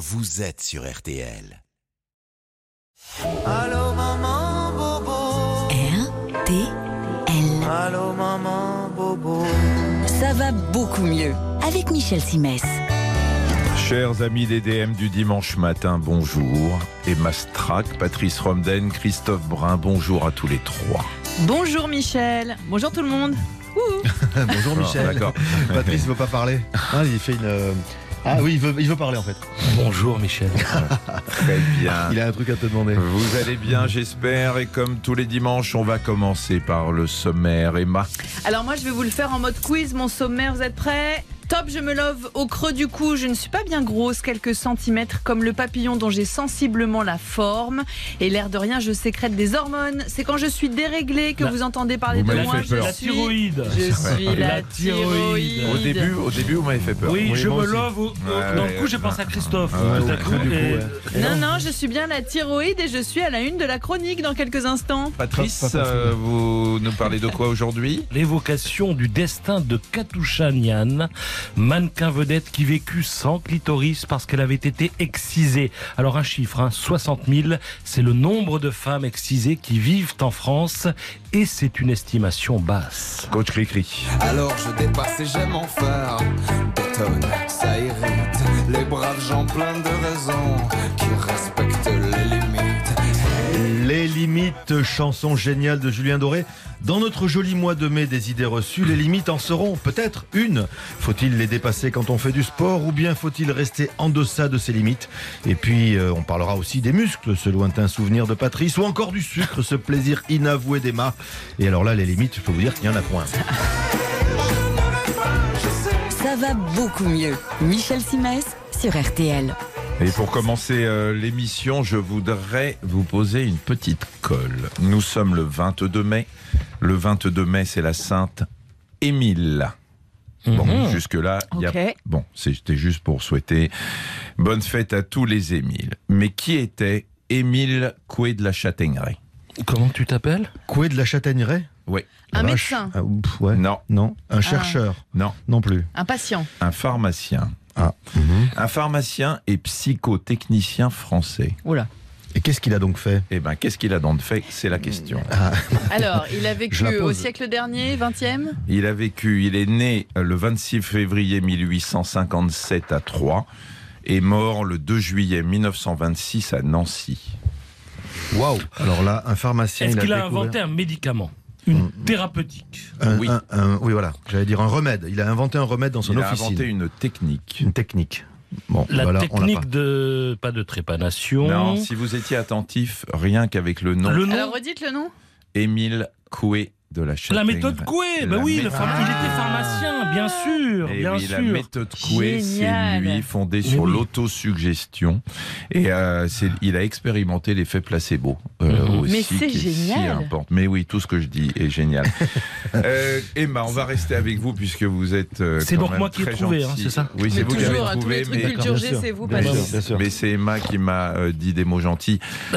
vous êtes sur RTL. Allô maman bobo. RTL. Allô maman bobo. Ça va beaucoup mieux avec Michel Simès. Chers amis des DM du dimanche matin, bonjour. Emma Strack, Patrice Romden, Christophe Brun, bonjour à tous les trois. Bonjour Michel. Bonjour tout le monde. Bonjour Michel. D'accord. Patrice veut pas parler. Il fait une. Ah oui, il veut, il veut parler en fait. Bonjour Michel. Très bien. Il a un truc à te demander. Vous allez bien, j'espère. Et comme tous les dimanches, on va commencer par le sommaire. Emma, Alors moi je vais vous le faire en mode quiz. Mon sommaire, vous êtes prêts? Top, je me love au creux du cou. Je ne suis pas bien grosse, quelques centimètres, comme le papillon dont j'ai sensiblement la forme. Et l'air de rien, je sécrète des hormones. C'est quand je suis déréglée que La- vous entendez parler Vous de moi. fait peur. Je La suis, thyroïde. je suis la, La thyroïde. thyroïde. au début, au début, vous m'avez fait peur. Oui, Oui, je me love. au- Ouais, dans le coup, j'ai pensé à Christophe. Ah, ouais, coup, coup, et-. Non, non, je suis bien la thyroïde et je suis à la une de la chronique dans quelques instants. Patrice, euh, vous nous parlez de quoi aujourd'hui? L'évocation du destin de Katusha Nian, mannequin vedette qui vécut sans clitoris parce qu'elle avait été excisée. Alors un chiffre, hein, 60 000, c'est le nombre de femmes excisées qui vivent en France et c'est une estimation basse. Coach Cricri. Alors je dépasse et j'aime en faire. Bétonne, ça irrite. Les braves gens pleins de raisons qui respectent limites. Chanson géniale de Julien Doré. Dans notre joli mois de mai des idées reçues, les limites en seront peut-être une. Faut-il les dépasser quand on fait du sport ou bien faut-il rester en deçà de ces limites? Et puis euh, on parlera aussi des muscles, ce lointain souvenir de Patrice, ou encore du sucre, ce plaisir inavoué d'Emma. Et alors là, les limites, il faut vous dire qu'il y en a point. Ça va beaucoup mieux. Michel Simès sur RTL. Et pour commencer euh, l'émission, je voudrais vous poser une petite colle. Nous sommes le 22 mai. Le 22 mai, c'est la Sainte Émile. Bon, Mhm. jusque-là, il y a... Bon, c'était juste pour souhaiter bonne fête à tous les Émiles. Mais qui était Émile Coué de la Châtaigneraie Comment tu t'appelles Coué de la châtaigneraie Oui. Un médecin. Ah, ouf, ouais. Non, Non. Un chercheur non. Non plus. un patient. Un pharmacien. Ah. Un pharmacien et psychotechnicien français. Oula. Et qu'est-ce qu'il a donc fait? Eh bien, qu'est-ce qu'il a donc fait? C'est la question. Alors, il a vécu au siècle dernier, 20e Il a vécu, il est né le 26 février 1857 à Troyes et mort le 2 juillet 1926 à Nancy. Waouh Alors là, un pharmacien. Est-ce il qu'il a découvert- inventé un médicament? Une thérapeutique Un- Oui. un- un- oui, voilà. J'allais dire un remède. Il a inventé un remède dans son Il a officine. inventé une technique. Une technique. Bon, La voilà, on l'a technique pas. de. Pas de trépanation. Non, si vous étiez attentif, rien qu'avec le nom Le nom Alors, redites le nom Émile Coué de la La méthode Coué, bah La oui, le il était pharmacien, bien sûr, Et bien oui, la sûr. méthode Coué, c'est Génial. lui fondé sur oui. l'autosuggestion. Et euh, c'est- il a expérimenté l'effet placebo euh, Mhm. aussi. Mais c'est si génial. important. Mais oui, tout ce que je dis est génial. Euh, Emma, on va rester avec vous puisque vous êtes. euh, C'est quand donc même moi qui ai très trouvé, hein, c'est ça Oui, c'est vous qui avez hein, tous trouvé. les mais- culture G, c'est vous, Bien pas sûr, nous. bien sûr. mais c'est Emma qui m'a dit des mots gentils.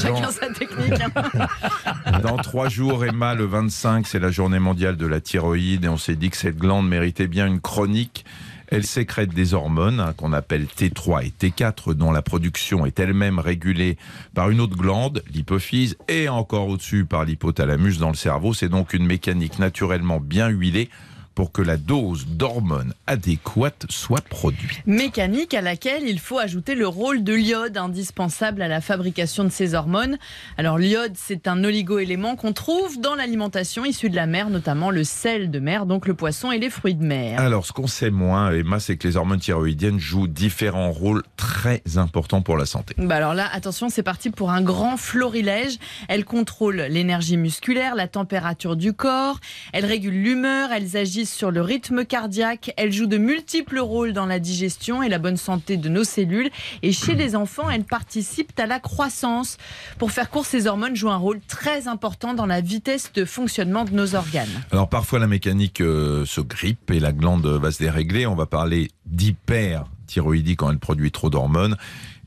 Chacun dans- sa technique. hein. Dans trois jours, Emma, le 25, c'est la journée mondiale de la thyroïde et on s'est dit que cette glande méritait bien une chronique. Elle sécrète des hormones hein, qu'on appelle T3 et T4 dont la production est elle-même régulée par une autre glande, l'hypophyse, et encore au-dessus par l'hypothalamus dans le cerveau. C'est donc une mécanique naturellement bien huilée pour que la dose d'hormones adéquate soit produite. Mécanique à laquelle il faut ajouter le rôle de l'iode indispensable à la fabrication de ces hormones. Alors l'iode, c'est un oligo-élément qu'on trouve dans l'alimentation issue de la mer, notamment le sel de mer, donc le poisson et les fruits de mer. Alors, ce qu'on sait moins, Emma, c'est que les hormones thyroïdiennes jouent différents rôles très importants pour la santé. Bah alors là, attention, c'est parti pour un grand florilège. Elle contrôle l'énergie musculaire, la température du corps, elle régule l'humeur, elles agissent sur le rythme cardiaque, elles jouent de multiples rôles dans la digestion et la bonne santé de nos cellules. Et chez les enfants, elles participent à la croissance. Pour faire court, ces hormones jouent un rôle très important dans la vitesse de fonctionnement de nos organes. Alors parfois la mécanique euh, se grippe et la glande va se dérégler. On va parler d'hyperthyroïdie quand elle produit trop d'hormones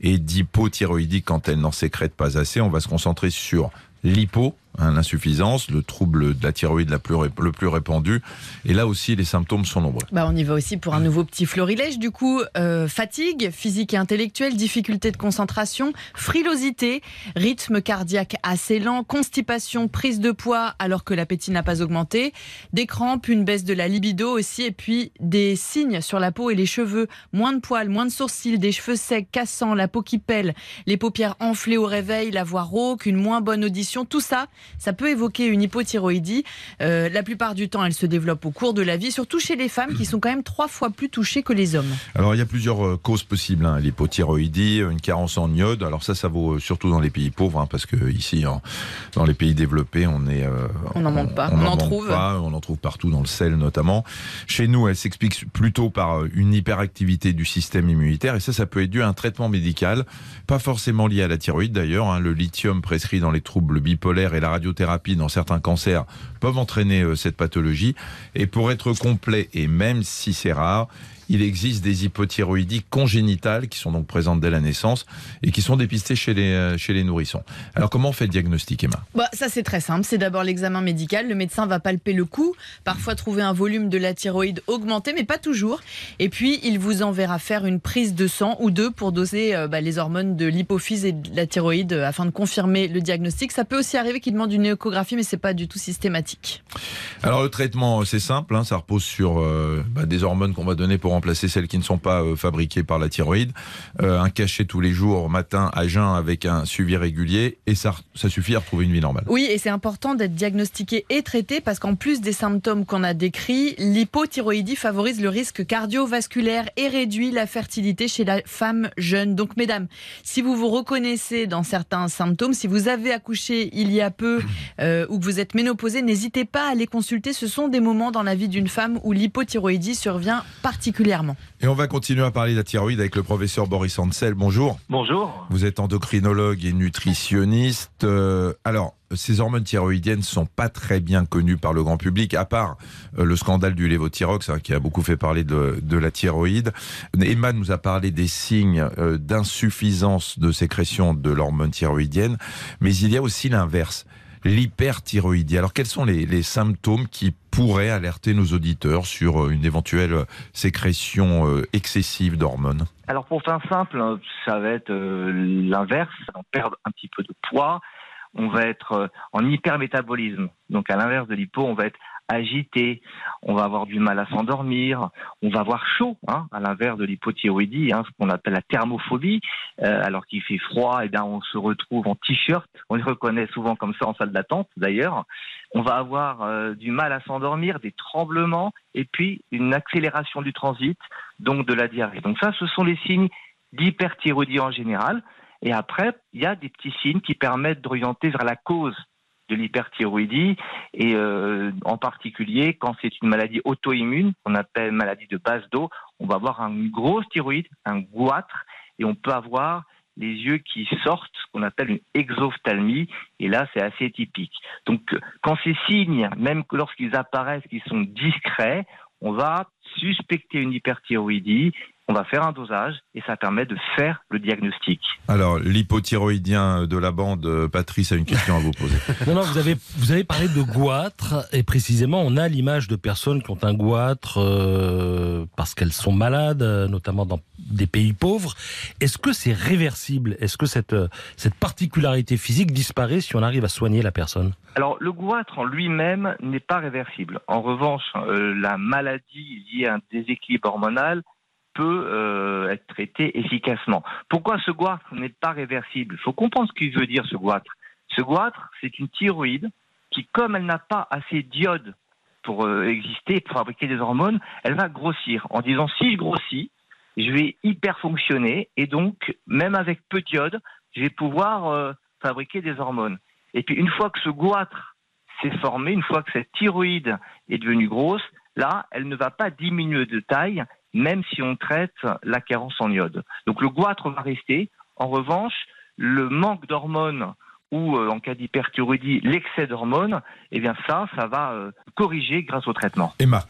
et d'hypothyroïdie quand elle n'en sécrète pas assez. On va se concentrer sur l'hypo hein, l'insuffisance, le trouble de la thyroïde le plus répandu. Et là aussi, les symptômes sont nombreux. Bah, on y va aussi pour un nouveau petit florilège. Du coup, euh, fatigue physique et intellectuelle, difficulté de concentration, frilosité, rythme cardiaque assez lent, constipation, prise de poids alors que l'appétit n'a pas augmenté, des crampes, une baisse de la libido aussi, et puis des signes sur la peau et les cheveux, moins de poils, moins de sourcils, des cheveux secs, cassants, la peau qui pèle, les paupières enflées au réveil, la voix rauque, une moins bonne audition, tout ça, ça peut évoquer une hypothyroïdie. Euh, la plupart du temps, elle se développe au cours de la vie, surtout chez les femmes qui sont quand même trois fois plus touchées que les hommes. Alors, il y a plusieurs euh, causes possibles. Hein. L'hypothyroïdie, une carence en iode. Alors ça, ça vaut euh, surtout dans les pays pauvres, hein, parce que ici, en- dans les pays développés, on est... euh, On n'en manque pas. On en trouve. pas. on en trouve partout, dans le sel notamment. Chez nous, elle s'explique plutôt par une hyperactivité du système immunitaire. Et ça, ça peut être dû à un traitement médical, pas forcément lié à la thyroïde d'ailleurs. hein. Le lithium prescrit dans les troubles bipolaires et la radiothérapie dans certains cancers peuvent entraîner euh, cette pathologie. Et pour être complet, et même si c'est rare, il existe des hypothyroïdies congénitales qui sont donc présentes dès la naissance et qui sont dépistées chez les, euh, chez les nourrissons. Alors comment on fait le diagnostic, Emma? Bah, ça c'est très simple, c'est d'abord l'examen médical. Le médecin va palper le cou, parfois trouver un volume de la thyroïde augmenté, mais pas toujours. Et puis il vous enverra faire une prise de sang ou deux pour doser euh, bah, les hormones de l'hypophyse et de la thyroïde afin de confirmer le diagnostic. Ça peut aussi arriver qu'il demande une échographie, mais c'est pas du tout systématique. Alors le traitement, c'est simple, hein, ça repose sur euh, bah, des hormones qu'on va donner pour remplacer celles qui ne sont pas euh, fabriquées par la thyroïde, Euh, un cachet tous les jours, matin à jeun avec un suivi régulier, et ça, ça suffit à retrouver une vie normale. Oui, et c'est important d'être diagnostiqué et traité parce qu'en plus des symptômes qu'on a décrits, l'hypothyroïdie favorise le risque cardiovasculaire et réduit la fertilité chez la femme jeune. Donc, mesdames, si vous vous reconnaissez dans certains symptômes, si vous avez accouché il y a peu euh, ou que vous êtes ménopausée, n'hésitez pas à les consulter. Ce sont des moments dans la vie d'une femme où l'hypothyroïdie survient particulièrement. Et on va continuer à parler de la thyroïde avec le professeur Boris Ansel. Bonjour. Bonjour. Vous êtes endocrinologue et nutritionniste. Euh, alors, ces hormones thyroïdiennes sont pas très bien connues par le grand public, à part euh, le scandale du lévothyrox, hein, qui a beaucoup fait parler de, de la thyroïde. Emma nous a parlé des signes euh, d'insuffisance de sécrétion de l'hormone thyroïdienne, mais il y a aussi l'inverse, l'hyperthyroïdie. Alors, quels sont les, symptômes qui pourraient alerter nos auditeurs sur euh, une éventuelle sécrétion euh, excessive d'hormones? Alors pour faire simple, euh, ça va être euh, l'inverse, on perd un petit peu de poids, on va être euh, en hypermétabolisme. Donc à l'inverse de l'hypo, on va être agité, on va avoir du mal à s'endormir, on va avoir chaud, hein, à l'inverse de l'hypothyroïdie, hein, ce qu'on appelle la thermophobie. Euh, alors qu'il fait froid, et bien on se retrouve en t-shirt. On les reconnaît souvent comme ça en salle d'attente d'ailleurs. On va avoir euh, du mal à s'endormir, des tremblements et puis une accélération du transit, donc de la diarrhée. Donc ça, ce sont les signes d'hyperthyroïdie en général. Et après, il y a des petits signes qui permettent d'orienter vers la cause de l'hyperthyroïdie et euh, en particulier quand c'est une maladie auto-immune qu'on appelle maladie de base d'eau, on va avoir une grosse thyroïde, un goitre et on peut avoir les yeux qui sortent, qu'on appelle une exophthalmie, et là c'est assez typique. Donc quand ces signes, même lorsqu'ils apparaissent, qu'ils sont discrets, on va suspecter une hyperthyroïdie, on va faire un dosage et ça permet de faire le diagnostic. Alors, l'hypothyroïdien de la bande, euh, Patrice, a une question à vous poser. Non, non, vous avez, vous avez parlé de goitre, et précisément, on a l'image de personnes qui ont un goitre euh, parce qu'elles sont malades, euh, notamment dans des pays pauvres. Est-ce que c'est réversible? Est-ce que cette, cette particularité physique disparaît si on arrive à soigner la personne? Alors, le goitre en lui-même n'est pas réversible. En revanche, euh, la maladie liée à un déséquilibre hormonal peut euh, être traitée efficacement. Pourquoi ce goitre n'est pas réversible? Il faut comprendre ce qu'il veut dire ce goitre. Ce goitre, c'est une thyroïde qui, comme elle n'a pas assez d'iode pour euh, exister, pour fabriquer des hormones, elle va grossir en disant si je grossis, je vais hyper fonctionner et donc même avec peu d'iode, je vais pouvoir euh, fabriquer des hormones. Et puis une fois que ce goitre s'est formé, une fois que cette thyroïde est devenue grosse, là, elle ne va pas diminuer de taille, même si on traite la carence en iode. Donc le goitre va rester. En revanche, le manque d'hormones ou euh, en cas d'hyperthyroïdie, l'excès d'hormones, eh bien ça, ça va euh, corriger grâce au traitement. Emma.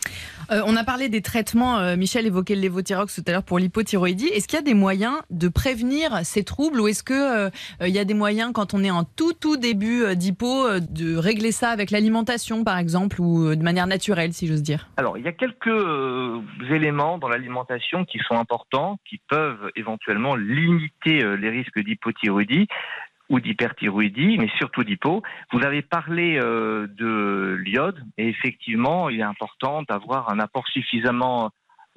Euh, on a parlé des traitements, euh, Michel évoquait le lévothyrox tout à l'heure pour l'hypothyroïdie. Est-ce qu'il y a des moyens de prévenir ces troubles ou est-ce que euh, il y a des moyens quand on est en tout tout début euh, d'hypo euh, de régler ça avec l'alimentation par exemple ou euh, de manière naturelle si j'ose dire? Alors, il y a quelques euh, éléments dans l'alimentation qui sont importants, qui peuvent éventuellement limiter euh, les risques d'hypothyroïdie ou d'hyperthyroïdie, mais surtout d'hypo. Vous avez parlé euh, de l'iode, et effectivement, il est important d'avoir un apport suffisamment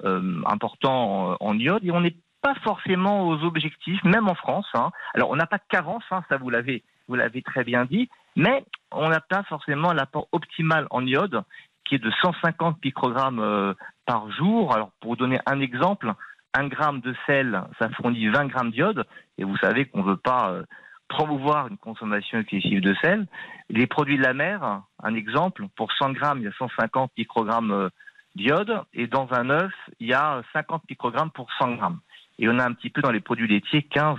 euh, important en, iode, et on n'est pas forcément aux objectifs, même en France. hein. Alors, on n'a pas de carence, hein, ça vous l'avez, vous l'avez très bien dit, mais on n'a pas forcément l'apport optimal en iode, qui est de 150 microgrammes euh, par jour. Alors, pour vous donner un exemple, un gramme de sel, ça fournit 20 grammes d'iode, et vous savez qu'on ne veut pas euh, promouvoir une consommation excessive de sel. Les produits de la mer, un exemple, pour 100 grammes, il y a 150 microgrammes euh, d'iode, et dans un œuf, il y a 50 microgrammes pour 100 grammes. Et on a un petit peu dans les produits laitiers 15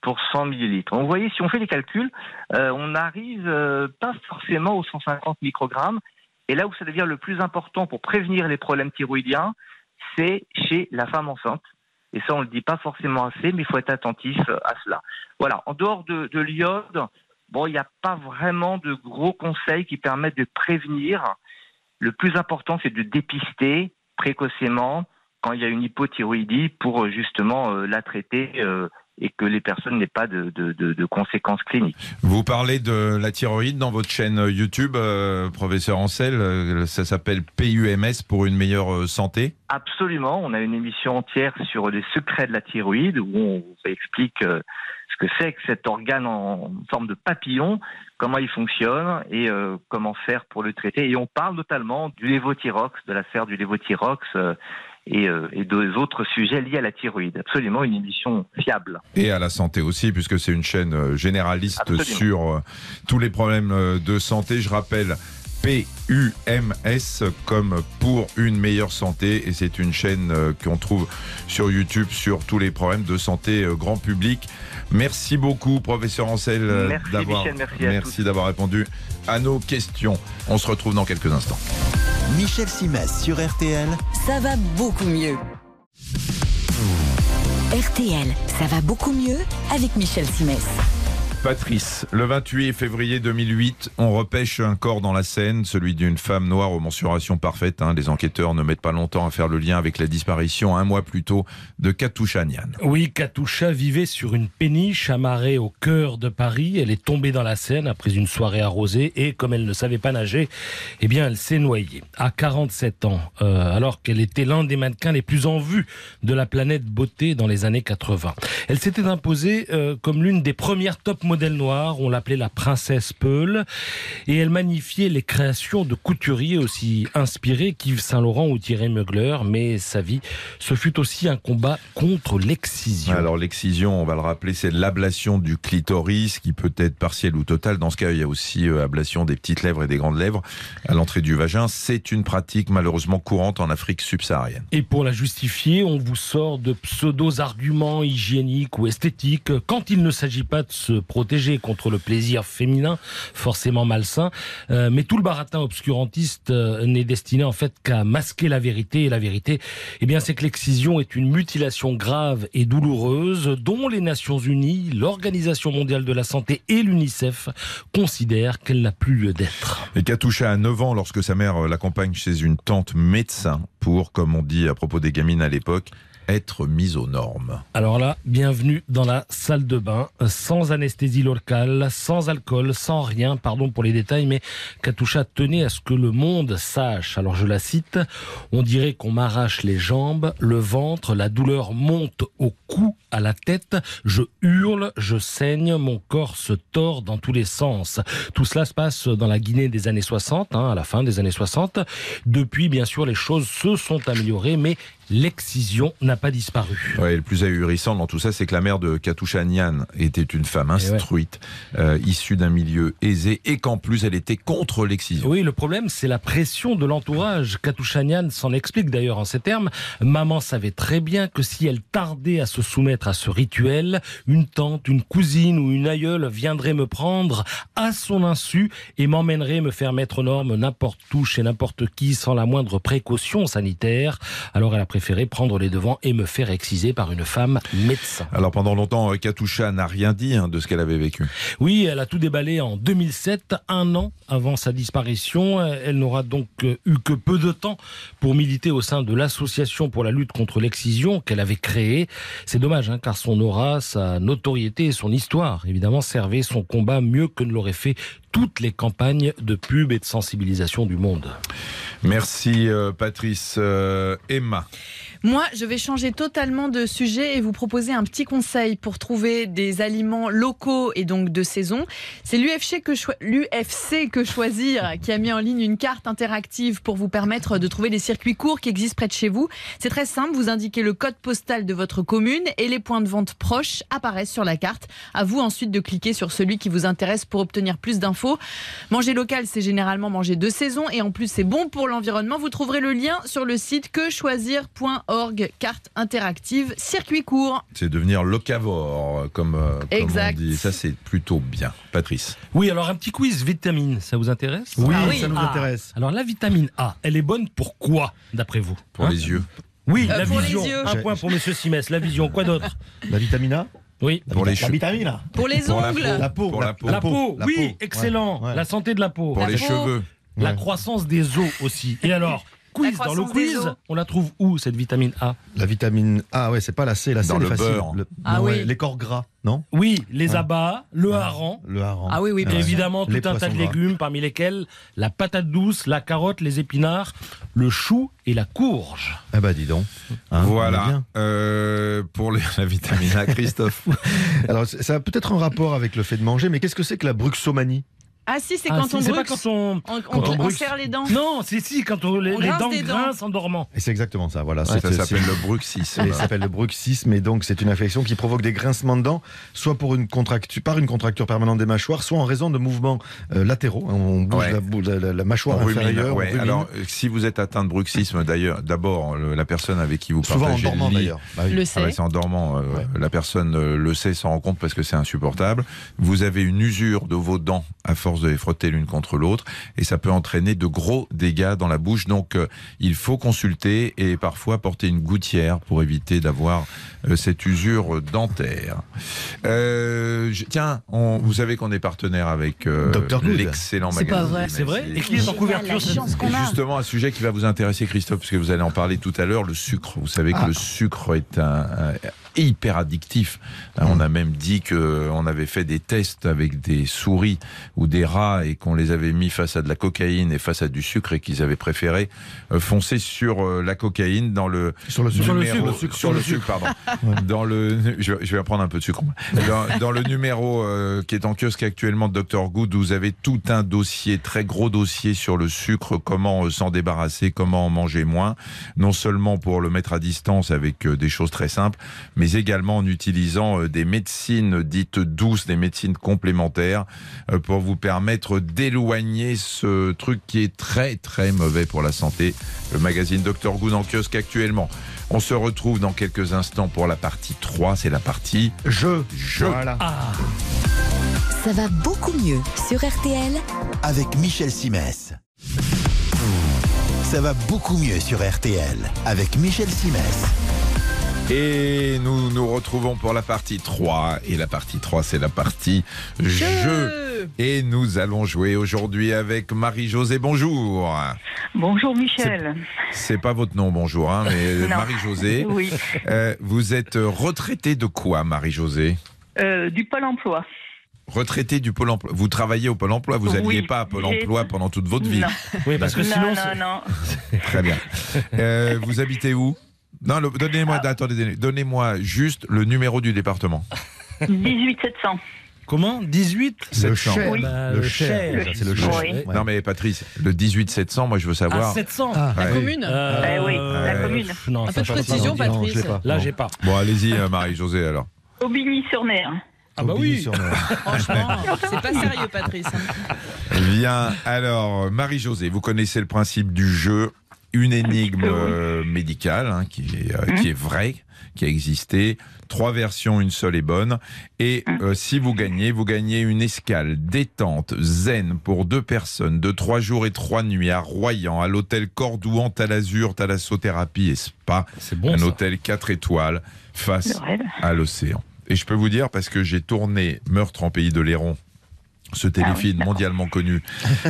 pour 100 millilitres. Donc, vous voyez, si on fait les calculs, euh, on n'arrive euh, pas forcément aux 150 microgrammes. Et là où ça devient le plus important pour prévenir les problèmes thyroïdiens, c'est chez la femme enceinte. Et ça, on ne le dit pas forcément assez, mais il faut être attentif euh, à cela. Voilà, en dehors de, de l'iode, bon, il n'y a pas vraiment de gros conseils qui permettent de prévenir. Le plus important, c'est de dépister précocement quand il y a une hypothyroïdie pour euh, justement euh, la traiter euh, et que les personnes n'aient pas de, de- de- de conséquences cliniques. Vous parlez de la thyroïde dans votre chaîne YouTube, euh, professeur Ancel. euh, Ça s'appelle PUMS pour une meilleure euh, santé. Absolument, on a une émission entière sur les secrets de la thyroïde où on explique euh, ce que c'est que cet organe en forme de papillon, comment il fonctionne et euh, comment faire pour le traiter. Et on parle notamment du lévothyrox, de l'affaire du lévothyrox et, euh, et des autres sujets liés à la thyroïde. Absolument une émission fiable. Et à la santé aussi, puisque c'est une chaîne euh, généraliste Absolument. sur euh, tous les problèmes euh, de santé. Je rappelle PUMS comme pour une meilleure santé. Et c'est une chaîne qu'on trouve sur YouTube sur tous les problèmes de santé grand public. Merci beaucoup, professeur Ancel, d'avoir merci merci d'avoir répondu à nos questions. On se retrouve dans quelques instants. Michel Simès sur RTL. Ça va beaucoup mieux. RTL, ça va beaucoup mieux avec Michel Simès. Patrice, le 28 février 2008, on repêche un corps dans la Seine, celui d'une femme noire aux mensurations parfaites. hein. Les enquêteurs ne mettent pas longtemps à faire le lien avec la disparition un mois plus tôt de Katusha Nian. Oui, Katusha vivait sur une péniche amarrée au cœur de Paris. Elle est tombée dans la Seine après une soirée arrosée et comme elle ne savait pas nager, eh bien, elle s'est noyée. À 47 ans, euh, alors qu'elle était l'un des mannequins les plus en vue de la planète beauté dans les années 80. Elle s'était imposée euh, comme l'une des premières top modèles noires. On l'appelait la princesse Peul et elle magnifiait les créations de couturiers aussi inspirés qu'Yves Saint-Laurent ou Thierry Mugler. Mais sa vie, ce fut aussi un combat contre l'excision. Alors l'excision, on va le rappeler, c'est l'ablation du clitoris qui peut être partielle ou totale. Dans ce cas, il y a aussi euh, ablation des petites lèvres et des grandes lèvres à l'entrée du vagin. C'est une pratique malheureusement courante en Afrique subsaharienne. Et pour la justifier, on vous sort de pseudo-arguments hygiéniques ou esthétiques quand il ne s'agit pas de se protéger contre le plaisir féminin, forcément malsain. Euh, mais tout le baratin obscurantiste euh, n'est destiné en fait qu'à masquer la vérité. Et la vérité, eh bien, c'est que l'excision est une mutilation grave et douloureuse dont les Nations Unies, l'Organisation mondiale de la santé et l'UNICEF considèrent qu'elle n'a plus lieu d'être. Et Katusha a 9 ans lorsque sa mère l'accompagne chez une tante médecin pour, comme on dit à propos des gamines à l'époque, être mise aux normes. Alors là, bienvenue dans la salle de bain, sans anesthésie locale, sans alcool, sans rien, pardon pour les détails, mais Katusha tenait à ce que le monde sache. Alors je la cite, on dirait qu'on m'arrache les jambes, le ventre, la douleur monte au cou, à la tête, je hurle, je saigne, mon corps se tord dans tous les sens. Tout cela se passe dans la Guinée des années 60, hein, à la fin des années 60. Depuis, bien sûr, les choses se sont améliorées, mais l'excision n'a pas disparu. Ouais, le plus ahurissant dans tout ça, c'est que la mère de Katusha Nian était une femme instruite, euh, issue d'un milieu aisé, et qu'en plus elle était contre l'excision. Oui, le problème, c'est la pression de l'entourage. Katouchanian s'en explique d'ailleurs en ces termes. Maman savait très bien que si elle tardait à se soumettre à ce rituel, une tante, une cousine ou une aïeule viendrait me prendre à son insu et m'emmènerait me faire mettre aux normes n'importe où chez n'importe qui sans la moindre précaution sanitaire. Alors elle a préféré prendre les devants et me faire exciser par une femme médecin. Alors pendant longtemps, euh, Katusha n'a rien dit hein, de ce qu'elle avait vécu. Oui, elle a tout déballé en 2007, un an avant sa disparition. Elle n'aura donc euh, eu que peu de temps pour militer au sein de l'association pour la lutte contre l'excision qu'elle avait créée. C'est dommage, hein, car son aura, sa notoriété et son histoire, évidemment, servaient son combat mieux que ne l'auraient fait toutes les campagnes de pub et de sensibilisation du monde. Merci euh, Patrice. Euh, Emma. Moi, je vais changer totalement de sujet et vous proposer un petit conseil pour trouver des aliments locaux et donc de saison. C'est l'UFC que, cho- que choisir qui a mis en ligne une carte interactive pour vous permettre de trouver des circuits courts qui existent près de chez vous. C'est très simple, vous indiquez le code postal de votre commune et les points de vente proches apparaissent sur la carte. À vous ensuite de cliquer sur celui qui vous intéresse pour obtenir plus d'infos. Manger local, c'est généralement manger de saison et en plus c'est bon pour l'environnement. Vous trouverez le lien sur le site quechoisir.org, carte interactive, circuit court. C'est devenir locavore, comme, euh, comme Exact. on dit. Ça, c'est plutôt bien. Patrice. Oui, alors un petit quiz vitamine, ça vous intéresse? Oui, Ah oui. ça nous Ah. intéresse. Alors la vitamine A, elle est bonne pour quoi, d'après vous? Pour Hein? les yeux. Oui, Euh, la pour les vision. yeux. Un point pour Monsieur Simès. La vision. Quoi d'autre? La vitamine A? Oui. La Pour les cheveux. vitamine A. Pour les Pour la ongles. peau. La peau. Pour la peau. La peau. la oui, peau. excellent. Ouais, ouais. La santé de la peau. Pour La les peau. cheveux. La croissance des os aussi. Et alors, quiz dans le quiz, on la trouve où cette vitamine A? La vitamine A, ouais, c'est pas la C, la C Dans est le facile. beurre. Le- Ah non, oui. ouais, Les corps gras, non? Oui, les Ouais. abats, le hareng. Le hareng. Ah oui, oui, bien sûr. évidemment, tout Les un tas de gras. légumes, parmi lesquels la patate douce, la carotte, les épinards, le chou et la courge. Ah bah dis donc. Hein, voilà. Euh, pour les- la vitamine A, Christophe. Alors ça a peut-être un rapport avec le fait de manger, mais qu'est-ce que c'est que la bruxomanie? Ah si, c'est Ah, quand si, on c'est pas bruxe. quand on... On, on- quand on on bruxe. serre les dents. Non, c'est si, quand on- les, On les grince dents grincent en dormant. Et c'est exactement ça, voilà. Ça C'est- c'est- s'appelle le bruxisme. Et ça s'appelle le bruxisme et donc c'est une infection qui provoque des grincements de dents, soit pour une contracture, par une contracture permanente des mâchoires, soit en raison de mouvements euh, latéraux. On bouge Ouais. la, la- la- la mâchoire inférieure. ouais. Alors, euh, si vous êtes atteint de bruxisme, d'ailleurs, d'abord, la personne avec qui vous souvent en partagez dormant le lit, d'ailleurs. Bah oui. Le Ah bah, sait. c'est en dormant. euh, Ouais. La personne le sait, s'en rend compte parce que c'est insupportable. Vous avez une usure de vos dents à force de les frotter l'une contre l'autre et ça peut entraîner de gros dégâts dans la bouche. Donc, euh, il faut consulter et parfois porter une gouttière pour éviter d'avoir euh, cette usure dentaire. Euh, je- tiens, on- vous savez qu'on est partenaire avec euh, l'excellent C'est magazine. pas vrai. C'est vrai. Et qui est en couverture justement, un sujet qui va vous intéresser, Christophe, puisque vous allez en parler tout à l'heure, le sucre. Vous savez que Ah. le sucre est un, un- hyper addictif. Hein, On a même dit que on avait fait des tests avec des souris ou des rats et qu'on les avait mis face à de la cocaïne et face à du sucre et qu'ils avaient préféré euh, foncer sur euh, la cocaïne dans le Sur le sucre. Sur le numéro- sucre, sur le sucre, pardon. Dans le, je, vais apprendre un peu de sucre. Dans, dans le numéro euh, qui est en kiosque actuellement de Dr Good, vous avez tout un dossier, très gros dossier sur le sucre, comment euh, s'en débarrasser, comment en manger moins, non seulement pour le mettre à distance avec euh, des choses très simples, mais également en utilisant euh, des médecines dites douces, des médecines complémentaires, euh, pour vous permettre d'éloigner ce truc qui est très très mauvais pour la santé. Le magazine Dr Good en kiosque actuellement. On se retrouve dans quelques instants pour la partie 3, c'est la partie Je. Je. Voilà. Ah, Ça va beaucoup mieux sur RTL avec Michel Simès. Ça va beaucoup mieux sur RTL avec Michel Simès. Et nous nous retrouvons pour la partie 3. Et la partie 3, c'est la partie jeu. Et nous allons jouer aujourd'hui avec Marie-Josée. Bonjour. Bonjour Michel. C'est pas votre nom, bonjour, hein, mais. Marie-Josée. Oui, Euh, vous êtes retraitée de quoi, Marie-Josée? Euh, du Pôle emploi. Retraitée du Pôle emploi. Vous travaillez au Pôle emploi, vous Oui, n'alliez pas à Pôle emploi pendant toute votre vie. Non, oui, parce que non, sinon. non, non. Très bien. Euh, vous habitez où? Non, le- donnez-moi, attendez, donnez- donnez-moi juste le numéro du département. 18 700. Comment? 18 Le 700. Cher. Oui. Bah, Le le Cher. C'est le. Cher. Oui. Non mais Patrice, le 18 700, moi je veux À savoir. 700 Ah, La Ouais. commune Euh, Eh oui, la euh, commune. Non, Un ça peu de pas. précision, non, non, Patrice. je l'ai pas. Là, Non. j'ai pas. Bon, allez-y, euh, Marie-Josée alors. Aubigny-sur-Mer. Ah bah oui. Franchement, c'est pas sérieux, Patrice. hein. Bien, alors Marie-Josée, vous connaissez le principe du jeu. Une énigme oui. euh, médicale hein, qui, est, euh, qui est vraie, qui a existé. Trois versions, une seule est bonne. Et Hum. euh, si vous gagnez, vous gagnez une escale détente zen pour deux personnes de trois jours et trois nuits à Royan, à l'hôtel Cordouan, Talazur, Thalassothérapie et Spa. C'est bon un ça. hôtel 4 étoiles face à l'océan. Et je peux vous dire, parce que j'ai tourné Meurtre en pays de Léron, ce téléfilm d'accord. mondialement connu,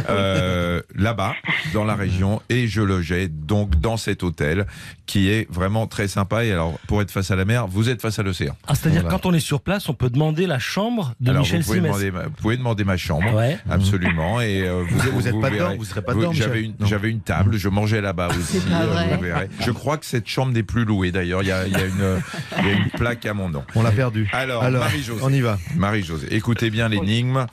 euh, là-bas, dans la région, et je logeais donc dans cet hôtel qui est vraiment très sympa. Et alors, pour être face à la mer, vous êtes face à l'océan. Ah, C'est-à-dire Voilà. quand on est sur place, on peut demander la chambre de Alors, Michel vous pouvez, Simès. demander ma, vous pouvez demander ma chambre. Ouais. Absolument. Et euh, vous, Vous êtes pas verrez. dedans, vous serez pas Vous- dedans, J'avais une, Non. j'avais une table, je mangeais là-bas aussi. C'est pas euh, vrai. vous verrez. Je crois que cette chambre n'est plus louée d'ailleurs. Il y a, il y a une, il y a une plaque à mon nom. On l'a perdu. Alors, Alors, Marie-Josée. on y va. Marie-Josée, écoutez bien l'énigme.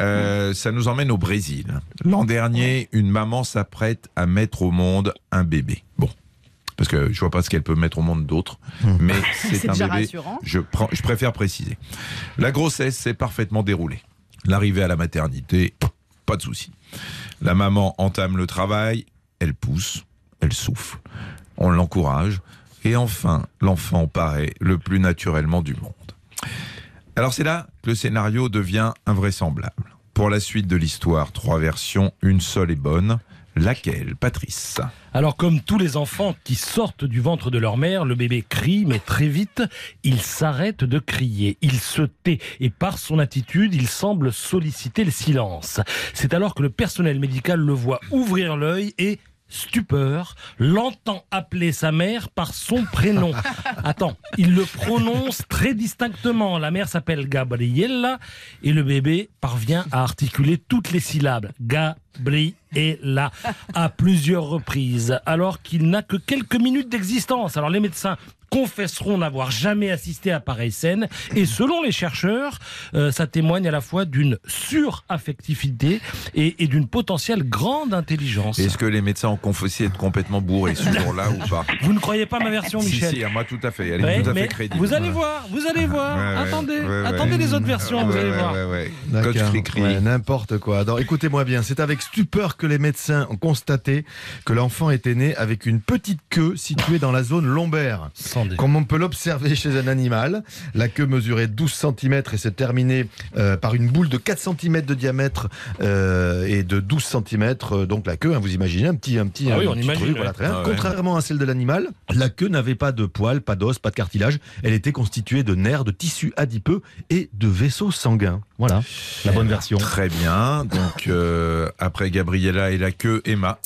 Euh, ça nous emmène au Brésil. L'an dernier, une maman s'apprête à mettre au monde un bébé. Bon, parce que je vois pas ce qu'elle peut mettre au monde d'autre, mais c'est un déjà bébé. rassurant. Je, prends, je préfère préciser. La grossesse s'est parfaitement déroulée. L'arrivée à la maternité, pas de souci. La maman entame le travail, elle pousse, elle souffle. On l'encourage. Et enfin, l'enfant paraît le plus naturellement du monde. Alors c'est là que le scénario devient invraisemblable. Pour la suite de l'histoire, trois versions, une seule est bonne. Laquelle, Patrice? Alors comme tous les enfants qui sortent du ventre de leur mère, le bébé crie, mais très vite, il s'arrête de crier, il se tait, et par son attitude, il semble solliciter le silence. C'est alors que le personnel médical le voit ouvrir l'œil et stupeur, l'entend appeler sa mère par son prénom. Attends, il le prononce très distinctement. La mère s'appelle Gabriella et le bébé parvient à articuler toutes les syllabes. Gabriella à plusieurs reprises, alors qu'il n'a que quelques minutes d'existence. Alors les médecins confesseront n'avoir jamais assisté à pareille scène. Et selon les chercheurs, euh, ça témoigne à la fois d'une suraffectivité et, et d'une potentielle grande intelligence. Est-ce que les médecins ont confessé être complètement bourrés ce jour-là ou pas? Vous ne croyez pas ma version, Si, Michel si, à moi tout à fait. Elle est Ouais, tout à fait crédible. Vous allez voir, vous allez voir. Ouais, ouais, attendez, ouais, ouais. attendez les autres versions, vous allez ouais, voir. ouais, ouais. D'accord. Coq cri-cri. Ouais, N'importe quoi. Alors écoutez-moi bien, c'est avec stupeur que les médecins ont constaté que l'enfant était né avec une petite queue située dans la zone lombaire. Sans Comme on peut l'observer chez un animal, la queue mesurait 12 cm et se terminait euh, par une boule de 4 cm de diamètre euh, et de 12 cm. donc la queue, hein, vous imaginez, un petit, un petit, Ah oui, un on petit imagine, truc, voilà, très bien. Ah ouais. Contrairement à celle de l'animal, la queue n'avait pas de poils, pas d'os, pas de cartilage. Elle était constituée de nerfs, de tissus adipeux et de vaisseaux sanguins. Voilà, la bonne version. Très bien. Donc, euh, après Gabriella et la queue, Emma.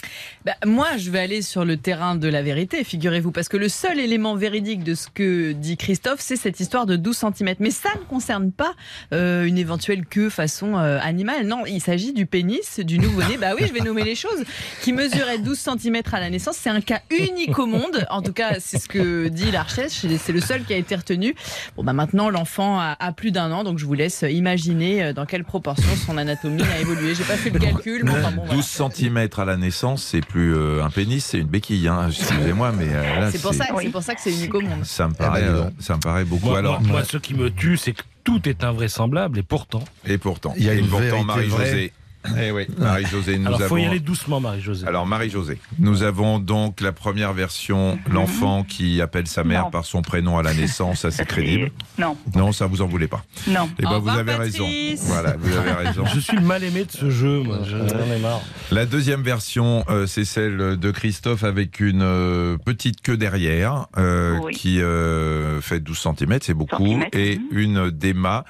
Bah, moi, je vais aller sur le terrain de la vérité, figurez-vous, parce que le seul élément véridique de ce que dit Christophe, c'est cette histoire de 12 cm. Mais ça ne concerne pas euh, une éventuelle queue façon euh, animale. Non, il s'agit du pénis du nouveau-né. Bah oui, je vais nommer les choses. Qui mesurait 12 cm à la naissance. C'est un cas unique au monde. En tout cas, c'est ce que dit la recherche. C'est le seul qui a été retenu. Bon, bah maintenant, l'enfant a, a plus d'un an, donc je vous laisse imaginer euh, dans quelle proportion son anatomie a évolué. J'ai pas fait le calcul, mais enfin bon. voilà. 12 cm à la naissance, c'est plus euh, un pénis, c'est une béquille. Hein. Excusez-moi, mais euh, là, C'est pour, ça- Oui. c'est pour ça que c'est unique au monde. Ça me paraît, Eh ben, euh, donc. ça me paraît beaucoup. Moi, Alors, moi- moi, ce qui me tue, c'est que tout est invraisemblable et pourtant. et pourtant, Il y a une pourtant, vérité Marie-Josée. Eh oui, Marie-Josée, nous Alors, faut y avons. aller doucement, Marie-Josée. Alors Marie-Josée, nous avons donc la première version, l'enfant qui appelle sa mère Non. par son prénom à la naissance, ça c'est crédible. Non, Non, ça vous en voulez pas. non. Eh ben Au vous revoir, avez raison. Voilà, vous avez raison. Je suis le mal aimé de ce jeu, moi. Je- J'en ai marre. La deuxième version, euh, c'est celle de Christophe avec une euh, petite queue derrière euh, Oui. qui euh, fait 12 cm, c'est beaucoup, Centimètres, et mhm. une d'Emma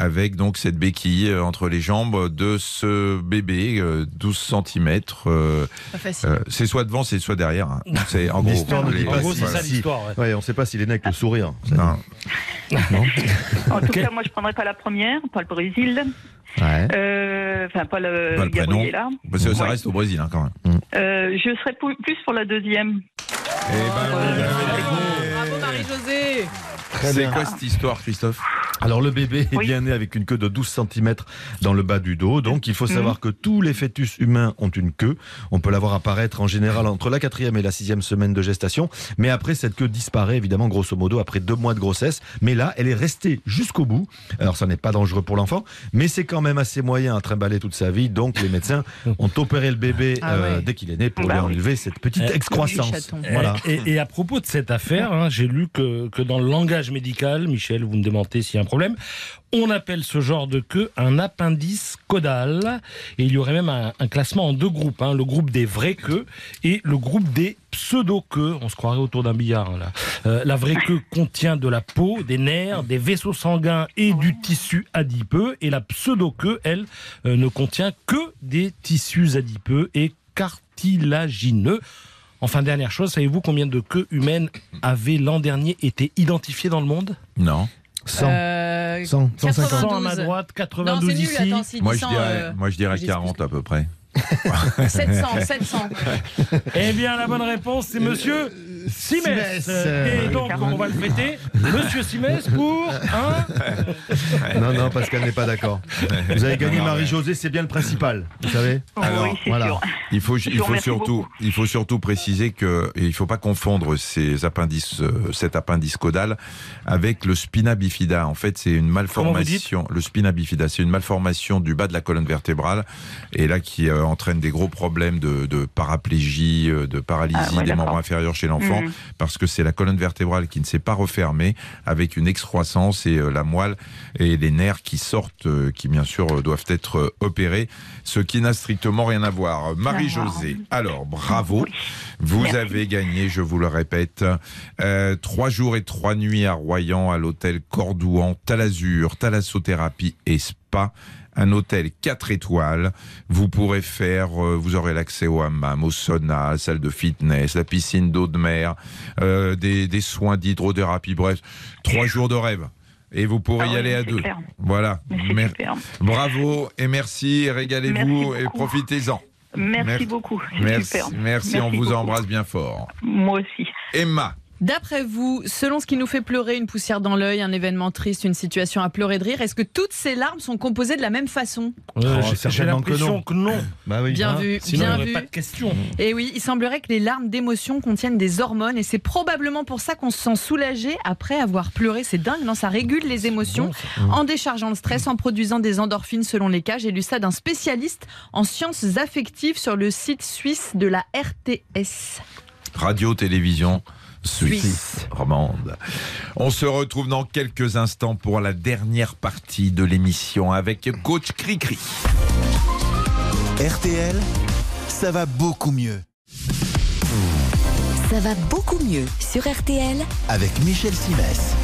avec donc cette béquille euh, entre les jambes de ce bébé, euh, 12 cm. Pas facile. c'est soit devant, c'est soit derrière. hein. C'est en gros. L'histoire ne dit les- pas En gros, si- c'est voilà. ça l'histoire. ouais. Ouais, on ne sait pas s'il est né avec le sourire. Non. En tout cas, moi, je prendrais pas la première, pas le Brésil. Ouais. Euh, Enfin, pas le, Pas le prénom. Gabriela. Parce que ça Ouais. reste au Brésil hein, quand même. Euh, je serais plus pour la deuxième. Eh ben, Bravo, gagné. Bravo Marie-Josée C'est bien. quoi cette histoire, Christophe? Alors le bébé est Oui. bien né avec une queue de 12 cm dans le bas du dos. Donc il faut Mhm. savoir que tous les fœtus humains ont une queue. On peut la voir apparaître en général entre la quatrième et la sixième semaine de gestation. Mais après, cette queue disparaît évidemment grosso modo après deux mois de grossesse. Mais là, elle est restée jusqu'au bout. Alors ça n'est pas dangereux pour l'enfant, mais c'est quand même assez moyen à trimballer toute sa vie. Donc les médecins ont opéré le bébé Ah euh, ouais. dès qu'il est né pour Bah lui oui. enlever cette petite Eh, excroissance. Voilà. Et, et à propos de cette affaire, hein, j'ai lu que, que dans le langage médical, Michel, vous me demandez s'il y a un problème, on appelle ce genre de queue un appendice caudal. Et il y aurait même un, un classement en deux groupes. hein, le groupe des vraies queues et le groupe des pseudo-queues. On se croirait autour d'un billard. hein, là. Euh, la vraie queue contient de la peau, des nerfs, des vaisseaux sanguins et du tissu adipeux. Et la pseudo-queue, elle, euh, ne contient que des tissus adipeux et cartilagineux. Enfin, dernière chose, savez-vous combien de queues humaines avaient l'an dernier été identifiées dans le monde? Non. 100, Euh, 100, 150. 100 à ma 92. droite, Non, 92 c'est nul, ici. attends, si Moi, je 100, dirais, euh, moi, je dirais j'ai 40 à peu près. 700, 700. Eh bien, la bonne réponse, c'est monsieur Simès. Simès. Et donc, on va le fêter. Monsieur Simès pour un. Non, non, Pascal n'est pas d'accord. Vous avez gagné Marie-Josée, c'est bien le principal. Vous savez Alors, oui, voilà. sûr. Il faut, il surtout, beaucoup. il faut surtout préciser que et il faut pas confondre ces appendices, euh, cet appendice caudal avec le spina bifida. En fait, c'est une malformation. Le spina bifida, c'est une malformation du bas de la colonne vertébrale et là qui euh, entraîne des gros problèmes de, de paraplégie, euh, de paralysie Ah ouais, des membres inférieurs chez l'enfant Mhm. parce que c'est la colonne vertébrale qui ne s'est pas refermée avec une excroissance et euh, la moelle et les nerfs qui sortent, euh, qui bien sûr euh, doivent être opérés, ce qui n'a strictement rien à voir. Marie-Josée, alors bravo, vous Merci. avez gagné, je vous le répète, euh, trois jours et trois nuits à Royan à l'hôtel Cordouan, Talazur, Thalassothérapie et Spa un hôtel 4 étoiles. Vous pourrez faire, euh, vous aurez l'accès au hammam, au sauna, à la salle de fitness, la piscine d'eau de mer, euh, des, des soins d'hydrothérapie, bref, trois jours de rêve. Et vous pourrez Ah y aller à deux. clair. Voilà. Mer- super. Bravo et merci, régalez-vous Merci et profitez-en. Merci, Merci. beaucoup. Merci, super. merci, on vous embrasse bien fort. Moi aussi. Emma, D'après vous, selon ce qui nous fait pleurer, une poussière dans l'œil, un événement triste, une situation à pleurer de rire, est-ce que toutes ces larmes sont composées de la même façon? Euh, Oh, j'ai- certainement que l'impression non. que non. Bah oui. Bien Hein, vu, Sinon, bien vu. pas de question. Et oui, il semblerait que les larmes d'émotion contiennent des hormones et c'est probablement pour ça qu'on se sent soulagé après avoir pleuré. C'est dingue, non? Ça régule les émotions Bon, en déchargeant le stress, en produisant des endorphines selon les cas. J'ai lu ça d'un spécialiste en sciences affectives sur le site suisse de la RTS. radio-télévision suisse, Suisse. romande. On se retrouve dans quelques instants pour la dernière partie de l'émission avec coach Cricri. RTL, ça va beaucoup mieux. Ça va beaucoup mieux sur RTL Avec Michel Simès.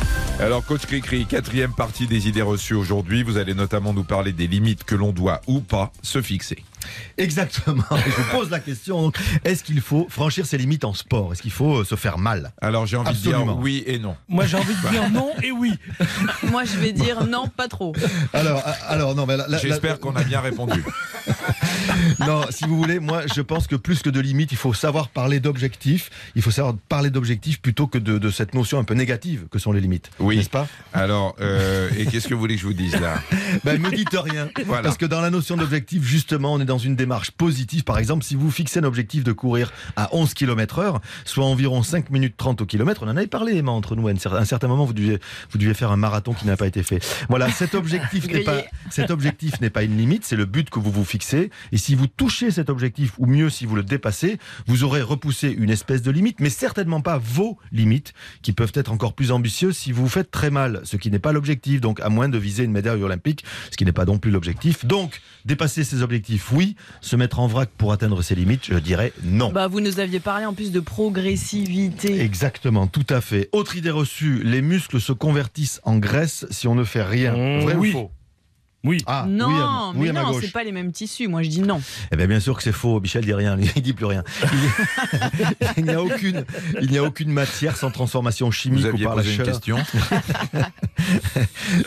Alors, coach Cricri, quatrième partie des idées reçues aujourd'hui. Vous allez notamment nous parler des limites que l'on doit ou pas se fixer. Exactement. Je vous pose la question. Est-ce qu'il faut franchir ses limites en sport? Est-ce qu'il faut euh, se faire mal? Alors, j'ai envie de dire oui et non. Moi, j'ai envie de dire non et oui. Moi, je vais dire non, pas trop. Alors, alors non, J'espère la- qu'on a bien répondu. non, si vous voulez, moi, je pense que plus que de limites, il faut savoir parler d'objectifs. Il faut savoir parler d'objectifs plutôt que de, de cette notion un peu négative que sont les limites. Oui. N'est-ce pas? Alors, euh, et qu'est-ce que vous voulez que je vous dise là? Ben, me dites rien. Voilà. Parce que dans la notion d'objectif, justement, on est dans une démarche positive. Par exemple, si vous fixez un objectif de courir à 11 km heure, soit environ 5 minutes 30 au kilomètre, on en avait parlé, Emma, entre nous. À un certain moment, vous deviez, vous deviez faire un marathon qui n'a pas été fait. Voilà, cet objectif n'est pas, cet objectif n'est pas une limite, c'est le but que vous vous fixez. Et si vous touchez cet objectif, ou mieux, si vous le dépassez, vous aurez repoussé une espèce de limite, mais certainement pas vos limites, qui peuvent être encore plus ambitieuses si vous vous faites très mal, ce qui n'est pas l'objectif. Donc, à moins de viser une médaille olympique, ce qui n'est pas non plus l'objectif. Donc, dépasser ses objectifs, oui. Se mettre en vrac pour atteindre ses limites, je dirais non. Bah, vous nous aviez parlé en plus de progressivité. Exactement, tout à fait. Autre idée reçue, les muscles se convertissent en graisse si on ne fait rien. Mmh, Vrai oui. ou faux? Oui. Ah, non, oui, à- oui, mais non, c'est pas les mêmes tissus. Moi, je dis non. Eh bien, bien sûr que c'est faux. Michel dit rien. Il dit plus rien. Il- n'y a aucune, il n'y a aucune matière sans transformation chimique Vous ou par la posé une chaleur. question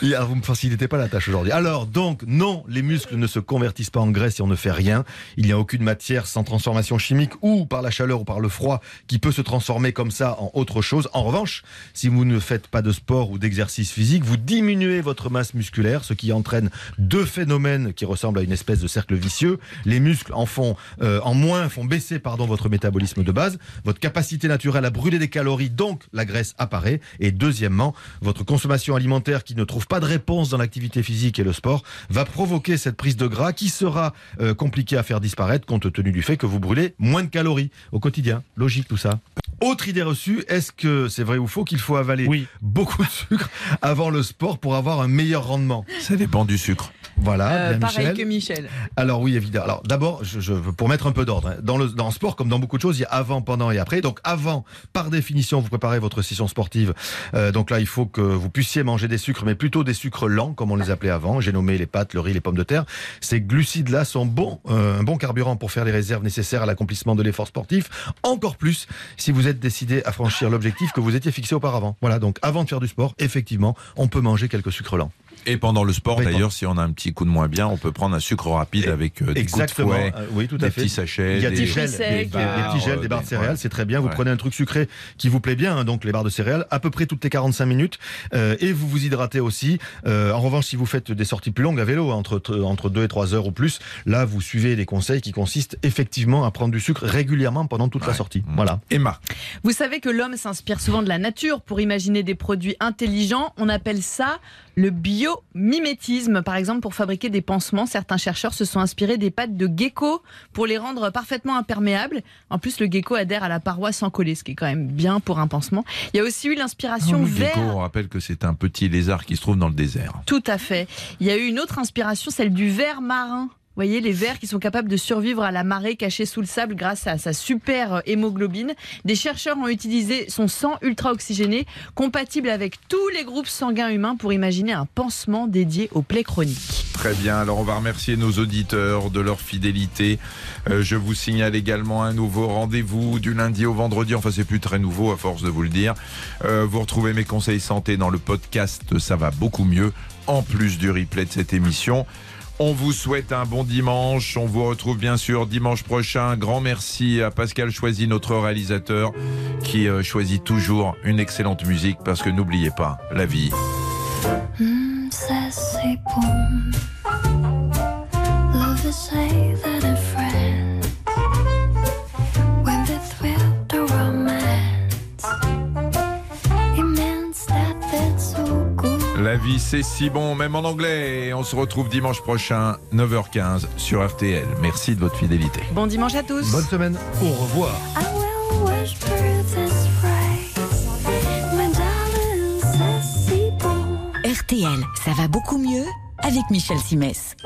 Et alors, vous me facilitez pas la tâche aujourd'hui. Alors, donc, non, les muscles ne se convertissent pas en graisse si on ne fait rien. Il n'y a aucune matière sans transformation chimique ou par la chaleur ou par le froid qui peut se transformer comme ça en autre chose. En revanche, si vous ne faites pas de sport ou d'exercice physique, vous diminuez votre masse musculaire, ce qui entraîne deux phénomènes qui ressemblent à une espèce de cercle vicieux. Les muscles en font euh, en moins, font baisser pardon votre métabolisme de base, votre capacité naturelle à brûler des calories, donc la graisse apparaît. Et deuxièmement, votre consommation alimentaire qui ne trouve pas de réponse dans l'activité physique et le sport va provoquer cette prise de gras qui sera euh, compliquée à faire disparaître compte tenu du fait que vous brûlez moins de calories au quotidien. Logique tout ça. Autre idée reçue, est-ce que c'est vrai ou faux qu'il faut avaler Oui. beaucoup de sucre avant le sport pour avoir un meilleur rendement? Ça dépend du sucre. Voilà, Euh, pareil Michel. que Michel. Alors oui, évidemment. Alors d'abord, je, je- pour mettre un peu d'ordre, hein, dans le, dans le sport, comme dans beaucoup de choses, il y a avant, pendant et après. Donc avant, par définition, vous préparez votre session sportive. Euh, donc là, il faut que vous puissiez manger des sucres, mais plutôt des sucres lents, comme on les appelait avant. J'ai nommé les pâtes, le riz, les pommes de terre. Ces glucides-là sont bons, euh, un bon carburant pour faire les réserves nécessaires à l'accomplissement de l'effort sportif. Encore plus si vous décidé à franchir l'objectif que vous étiez fixé auparavant. Voilà, donc avant de faire du sport, effectivement, on peut manger quelques sucres lents. Et pendant le sport, d'ailleurs, si on a un petit coup de moins bien, on peut prendre un sucre rapide avec euh, des Exactement. coups de fouet, Euh, oui, tout à des fait. petits sachets, Il y a des, des, gels, des, barres, petits gels, des barres de céréales, ouais. c'est très bien. Vous Ouais. prenez un truc sucré qui vous plaît bien, hein, donc les barres de céréales, à peu près toutes les 45 minutes, euh, et vous vous hydratez aussi. Euh, en revanche, si vous faites des sorties plus longues à vélo, entre entre 2 et 3 heures ou plus, là, vous suivez les conseils qui consistent effectivement à prendre du sucre régulièrement pendant toute la sortie. Mmh. Voilà. Emma. Vous savez que l'homme s'inspire souvent de la nature pour imaginer des produits intelligents. On appelle ça le biomimétisme. Par exemple, pour fabriquer des pansements, certains chercheurs se sont inspirés des pattes de gecko pour les rendre parfaitement imperméables. En plus, le gecko adhère à la paroi sans coller, ce qui est quand même bien pour un pansement. Il y a aussi eu l'inspiration le vert. gecko, on rappelle que c'est un petit lézard qui se trouve dans le désert. Tout à fait. Il y a eu une autre inspiration, celle du ver marin. Voyez, les vers qui sont capables de survivre à la marée cachée sous le sable grâce à sa super euh, hémoglobine. Des chercheurs ont utilisé son sang ultra oxygéné, compatible avec tous les groupes sanguins humains, pour imaginer un pansement dédié aux plaies chroniques. Très bien, alors on va remercier nos auditeurs de leur fidélité. Euh, je vous signale également un nouveau rendez-vous du lundi au vendredi, enfin c'est plus très nouveau à force de vous le dire. Euh, vous retrouvez mes conseils santé dans le podcast Ça va beaucoup mieux, en plus du replay de cette émission. On vous souhaite un bon dimanche. On vous retrouve bien sûr dimanche prochain. Grand merci à Pascal Choisy, notre réalisateur, qui euh, choisit toujours une excellente musique parce que n'oubliez pas, la vie, bon. La vie, c'est si bon, même en anglais. Et on se retrouve dimanche prochain, 9h15 sur RTL. Merci de votre fidélité. Bon dimanche à tous. Bonne semaine. Au revoir. RTL, ça va beaucoup mieux avec Michel Simès.